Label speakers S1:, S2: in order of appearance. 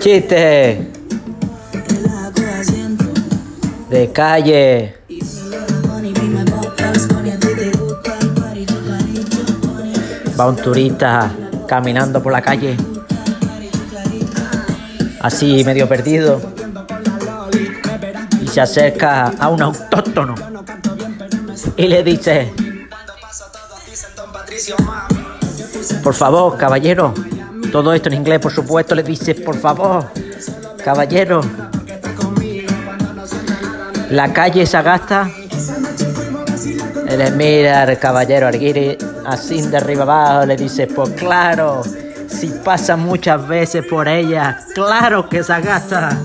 S1: Chiste. De calle. Va un turista caminando por la calle, así medio perdido, y se acerca a un autóctono. Y le dice, por favor, caballero, todo esto en inglés, por supuesto, le dice, por favor, caballero, la calle se agasta. Él le mira al caballero Arguiri así de arriba abajo, le dice, pues claro, si pasa muchas veces por ella, claro que se agasta.